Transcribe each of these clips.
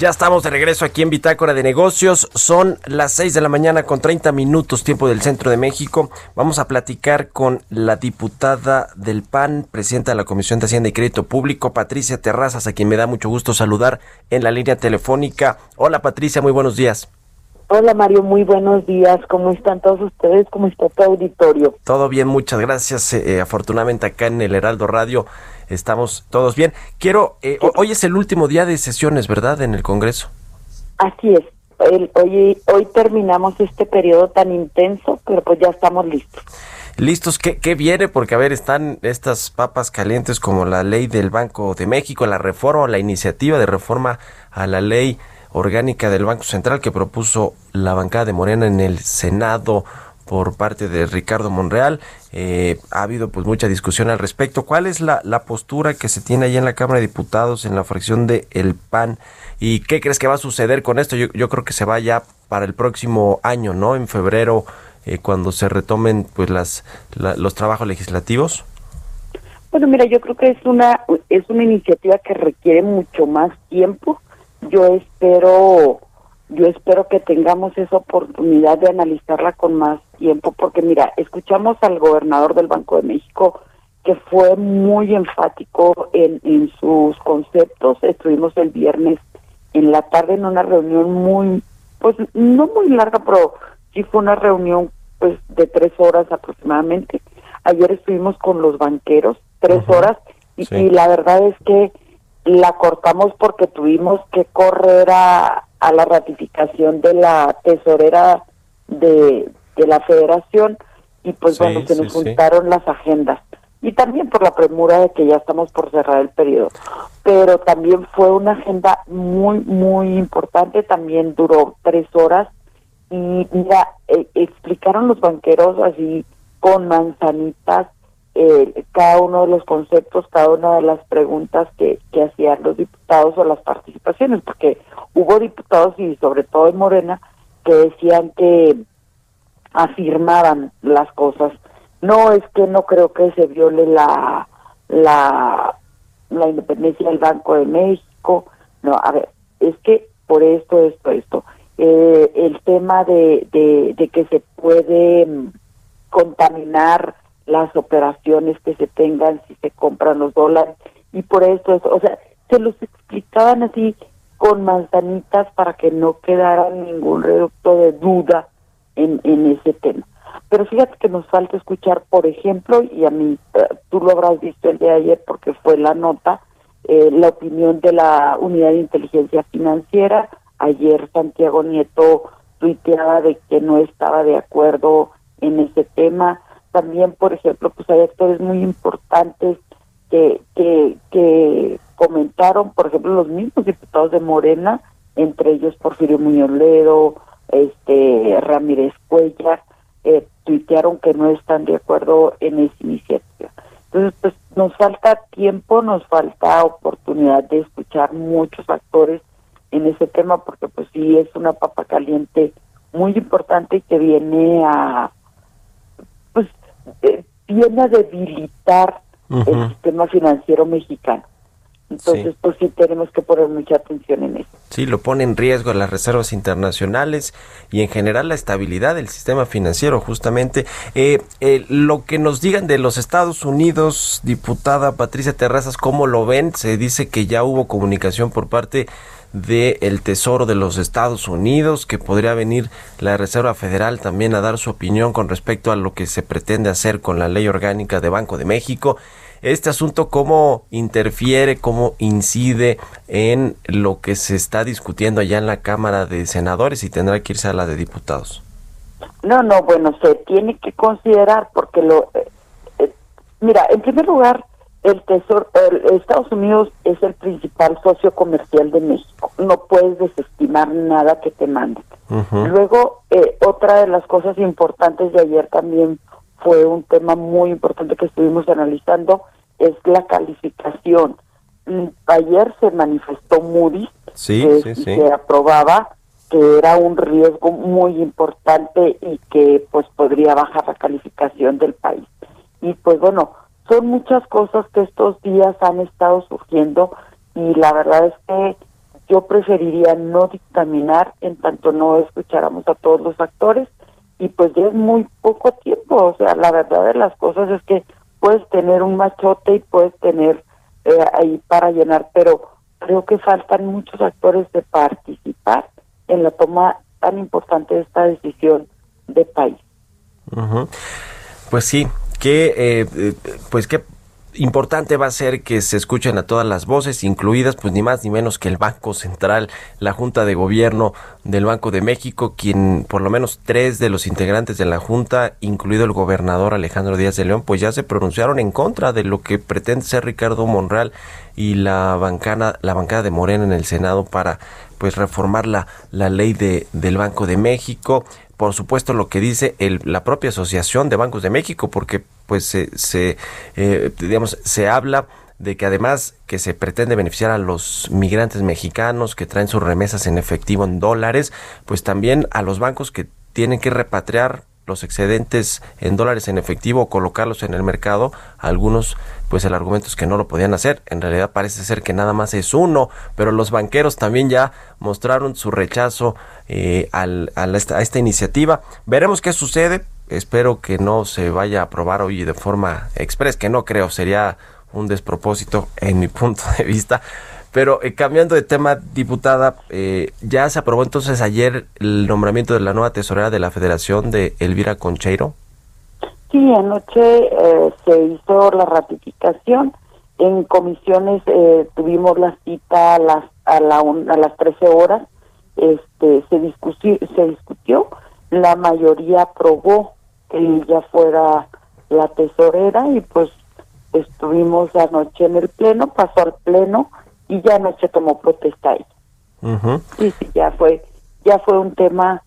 Ya estamos de regreso aquí en Bitácora de Negocios. Son las 6 de la mañana con 30 minutos tiempo del centro de México. Vamos a platicar con la diputada del PAN, presidenta de la Comisión de Hacienda y Crédito Público, Patricia Terrazas, a quien me da mucho gusto saludar en la línea telefónica. Hola Patricia, muy buenos días. Hola Mario, muy buenos días. ¿Cómo están todos ustedes? ¿Cómo está tu auditorio? Todo bien, muchas gracias. Eh, eh, afortunadamente acá en el Heraldo Radio estamos todos bien. Quiero, eh, hoy es el último día de sesiones, ¿verdad? En el Congreso. Así es. hoy, hoy terminamos este periodo tan intenso, pero pues ya estamos listos. Listos, ¿Qué, ¿qué viene? Porque, a ver, están estas papas calientes como la ley del Banco de México, la reforma, la iniciativa de reforma a la ley orgánica del Banco Central que propuso la bancada de Morena en el Senado por parte de Ricardo Monreal. Eh, ha habido pues mucha discusión al respecto. ¿Cuál es la, la, postura que se tiene ahí en la Cámara de Diputados en la fracción de El PAN? ¿Y qué crees que va a suceder con esto? Yo, yo creo que se va ya para el próximo año, ¿no? En febrero, eh, cuando se retomen pues las los trabajos legislativos. Bueno, mira, yo creo que es una es una iniciativa que requiere mucho más tiempo yo espero yo espero que tengamos esa oportunidad de analizarla con más tiempo porque mira escuchamos al gobernador del Banco de México que fue muy enfático en, en sus conceptos. Estuvimos el viernes en la tarde en una reunión muy pues no muy larga pero sí fue una reunión pues de tres horas aproximadamente. Ayer estuvimos con los banqueros tres horas y, y la verdad es que la cortamos porque tuvimos que correr a, a la ratificación de la tesorera de, de la federación y pues bueno, se nos juntaron las agendas. Y también por la premura de que ya estamos por cerrar el periodo. Pero también fue una agenda muy, muy importante, también duró tres horas. Y mira, eh, explicaron los banqueros así con manzanitas eh, cada uno de los conceptos, cada una de las preguntas que, hacían los diputados o las participaciones, porque hubo diputados y sobre todo en Morena que decían que afirmaban las cosas. No es que no creo que se viole la la, la independencia del Banco de México. No, a ver, es que por esto, esto, esto. Eh, el tema de, de, de que se puede mm, contaminar las operaciones que se tengan si se compran los dólares y por eso, o sea, se los explicaban así con manzanitas para que no quedara ningún reducto de duda en, en ese tema. Pero fíjate que nos falta escuchar, por ejemplo, y a mí, eh, tú lo habrás visto el día de ayer porque fue la nota, eh, la opinión de la Unidad de Inteligencia Financiera. Ayer Santiago Nieto tuiteaba de que no estaba de acuerdo en ese tema también, por ejemplo, pues hay actores muy importantes que, que, comentaron, por ejemplo, los mismos diputados de Morena, entre ellos Porfirio Muñoz este, Ramírez Cuellar, eh, tuitearon que no están de acuerdo en esa iniciativa. Entonces, pues nos falta tiempo, nos falta oportunidad de escuchar muchos actores en ese tema, porque pues sí es una papa caliente muy importante y que viene a eh, viene a debilitar el sistema financiero mexicano. Entonces, pues sí tenemos que poner mucha atención en eso. Sí, lo pone en riesgo las reservas internacionales y en general la estabilidad del sistema financiero, justamente. Eh, eh, lo que nos digan de los Estados Unidos, diputada Patricia Terrazas, ¿cómo lo ven? Se dice que ya hubo comunicación por parte del Tesoro de los Estados Unidos, que podría venir la Reserva Federal también a dar su opinión con respecto a lo que se pretende hacer con la ley orgánica de Banco de México. Este asunto cómo interfiere, cómo incide en lo que se está discutiendo allá en la Cámara de Senadores y tendrá que irse a la de diputados. No, no, bueno, se tiene que considerar porque lo... Eh, eh, mira, en primer lugar, el Tesoro, Estados Unidos es el principal socio comercial de México. No puedes desestimar nada que te manden. Luego, eh, otra de las cosas importantes de ayer también fue un tema muy importante que estuvimos analizando, es la calificación. Ayer se manifestó Moody's sí, que se aprobaba que era un riesgo muy importante y que pues podría bajar la calificación del país. Y pues bueno, son muchas cosas que estos días han estado surgiendo y la verdad es que yo preferiría no dictaminar en tanto no escucháramos a todos los actores y pues ya es muy poco tiempo, o sea, la verdad de las cosas es que puedes tener un machote y puedes tener eh, ahí para llenar, pero creo que faltan muchos actores de participar en la toma tan importante de esta decisión de país. Pues sí, que eh, eh, pues qué importante va a ser que se escuchen a todas las voces, incluidas pues ni más ni menos que el Banco Central, la Junta de Gobierno del Banco de México, quien por lo menos tres de los integrantes de la Junta, incluido el gobernador Alejandro Díaz de León, pues ya se pronunciaron en contra de lo que pretende ser Ricardo Monreal y la bancada, la bancada de Morena en el Senado para pues reformar la, la ley de, del Banco de México. Por supuesto lo que dice la propia Asociación de Bancos de México, porque pues se, se eh, digamos, se habla de que además que se pretende beneficiar a los migrantes mexicanos que traen sus remesas en efectivo en dólares, pues también a los bancos que tienen que repatriar los excedentes en dólares en efectivo o colocarlos en el mercado, algunos pues el argumento es que no lo podían hacer. En realidad parece ser que nada más es uno, pero los banqueros también ya mostraron su rechazo eh, al, a, a esta iniciativa. Veremos qué sucede. Espero que no se vaya a aprobar hoy de forma express, que no creo, sería un despropósito en mi punto de vista. Pero eh, cambiando de tema, diputada, eh, ya se aprobó entonces ayer el nombramiento de la nueva tesorera de la Federación de Elvira Concheiro. Sí, anoche eh, se hizo la ratificación. En comisiones tuvimos la cita a las a, la a las 13 horas. Este se discutió, se discutió. La mayoría aprobó que ella fuera la tesorera y pues estuvimos anoche en el pleno, pasó al pleno y ya no se tomó protesta ahí. Sí, sí, ya fue, ya fue un tema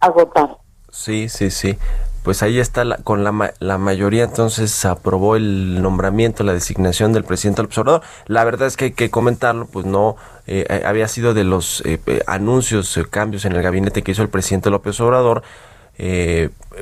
agotado. Sí, sí, sí. Pues ahí está, la, con la, la mayoría entonces se aprobó el nombramiento, la designación del presidente del observador. La verdad es que hay que comentarlo, pues no eh, eh, había sido de los eh, anuncios, cambios en el gabinete que hizo el presidente López Obrador.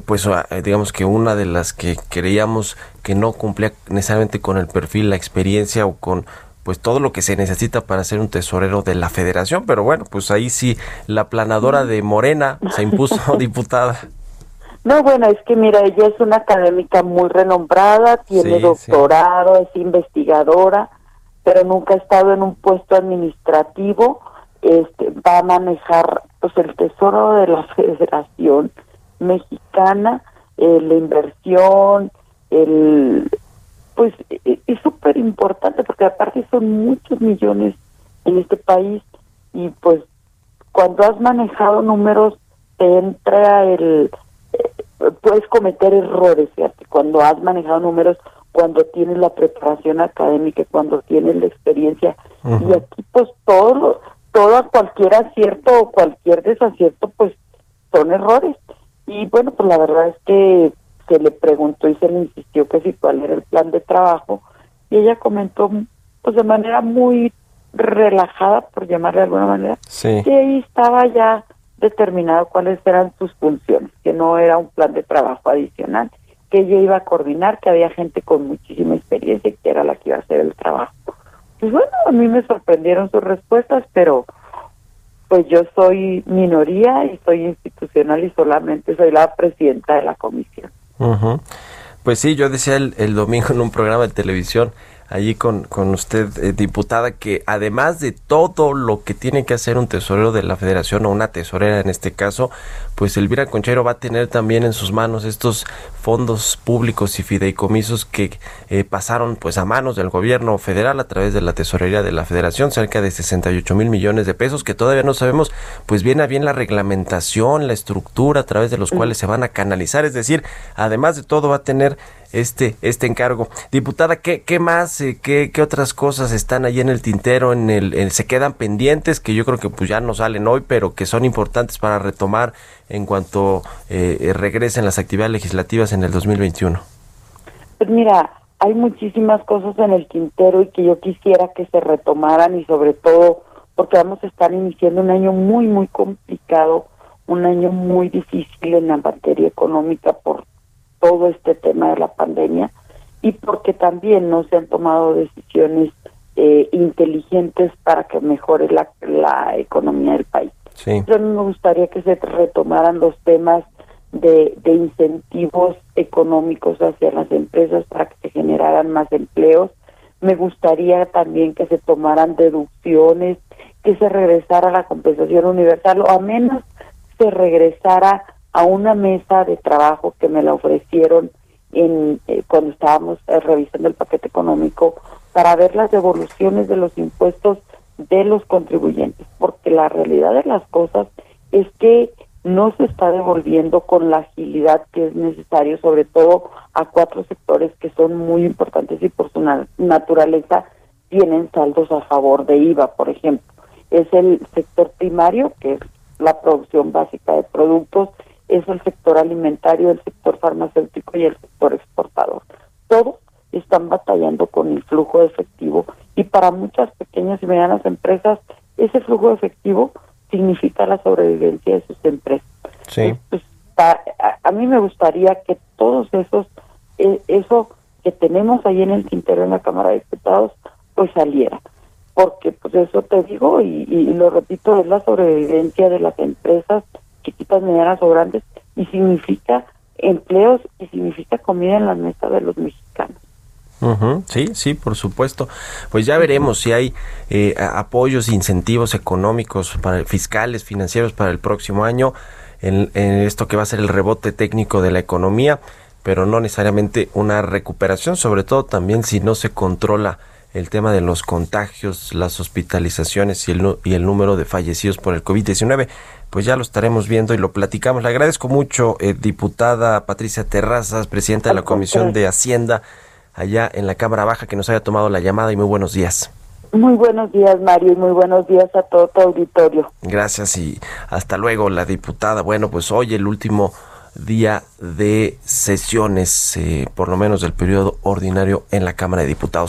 Pues ah, digamos que una de las que creíamos que no cumplía necesariamente con el perfil, la experiencia o con pues todo lo que se necesita para ser un tesorero de la federación, pero bueno, pues ahí sí la planadora de Morena se impuso diputada. No, bueno, es que mira, ella es una académica muy renombrada, tiene doctorado, es investigadora, pero nunca ha estado en un puesto administrativo, este, va a manejar pues el tesoro de la Federación Mexicana, eh, la inversión, el pues e, e, es súper importante porque aparte son muchos millones en este país y pues cuando has manejado números te entra el eh, puedes cometer errores fíjate cuando has manejado números cuando tienes la preparación académica cuando tienes la experiencia y aquí pues todo todo cualquier acierto o cualquier desacierto pues son errores y bueno pues la verdad es que se le preguntó y se le insistió que si cuál era el plan de trabajo. Y ella comentó pues de manera muy relajada por llamarle de alguna manera que ahí estaba ya determinado cuáles eran sus funciones que no era un plan de trabajo adicional que ella iba a coordinar que había gente con muchísima experiencia y que era la que iba a hacer el trabajo. Pues bueno a mí me sorprendieron sus respuestas pero pues yo soy minoría y soy institucional y solamente soy la presidenta de la comisión. Pues sí, yo decía el, domingo en un programa de televisión allí con, con usted, eh, diputada, que además de todo lo que tiene que hacer un tesorero de la federación o una tesorera en este caso, pues Elvira Conchero va a tener también en sus manos estos fondos públicos y fideicomisos que eh, pasaron pues a manos del gobierno federal a través de la tesorería de la federación, cerca de 68 mil millones de pesos, que todavía no sabemos pues bien a bien la reglamentación, la estructura a través de los cuales se van a canalizar, es decir, además de todo va a tener este, este encargo. Diputada, ¿qué, qué más, eh, qué, qué, otras cosas están ahí en el tintero, en el, se quedan pendientes, que yo creo que pues ya no salen hoy, pero que son importantes para retomar en cuanto eh, regresen las actividades legislativas en el 2021? Pues mira, hay muchísimas cosas en el tintero y que yo quisiera que se retomaran y sobre todo porque vamos a estar iniciando un año muy, muy complicado, un año muy difícil en la materia económica por todo este tema de la pandemia y porque también no se han tomado decisiones eh, inteligentes para que mejore la, la economía del país. Sí. Yo me gustaría que se retomaran los temas de, de incentivos económicos hacia las empresas para que se generaran más empleos. Me gustaría también que se tomaran deducciones, que se regresara la compensación universal o a menos se regresara a una mesa de trabajo que me la ofrecieron en eh, cuando estábamos eh, revisando el paquete económico para ver las devoluciones de los impuestos de los contribuyentes, porque la realidad de las cosas es que no se está devolviendo con la agilidad que es necesario, sobre todo a cuatro sectores que son muy importantes y por su naturaleza tienen saldos a favor de IVA, por ejemplo. Es el sector primario, que es la producción básica de productos, es el sector alimentario, el sector farmacéutico y el sector exportador. Todos están batallando con el flujo de efectivo y para muchas pequeñas y medianas empresas ese flujo de efectivo significa la sobrevivencia de sus empresas. Sí. Pues, a, mí me gustaría que todos esos, eh, eso que tenemos ahí en el tintero en la Cámara de Diputados, pues saliera. Porque, pues eso te digo y, y lo repito, es la sobrevivencia de las empresas chiquitas, medianas o y significa empleos y significa comida en la mesa de los mexicanos. Sí, sí, por supuesto. Pues ya veremos si hay eh, apoyos, incentivos económicos para fiscales, financieros para el próximo año en, esto que va a ser el rebote técnico de la economía, pero no necesariamente una recuperación, sobre todo también si no se controla el tema de los contagios, las hospitalizaciones y el, y el número de fallecidos por el COVID-19 pues ya lo estaremos viendo y lo platicamos. Le agradezco mucho, eh, diputada Patricia Terrazas, presidenta de la Comisión de Hacienda, allá en la Cámara Baja, que nos haya tomado la llamada y muy buenos días. Muy buenos días, Mario, y muy buenos días a todo tu auditorio. Gracias y hasta luego, la diputada. Bueno, pues hoy el último día de sesiones, eh, por lo menos del periodo ordinario en la Cámara de Diputados.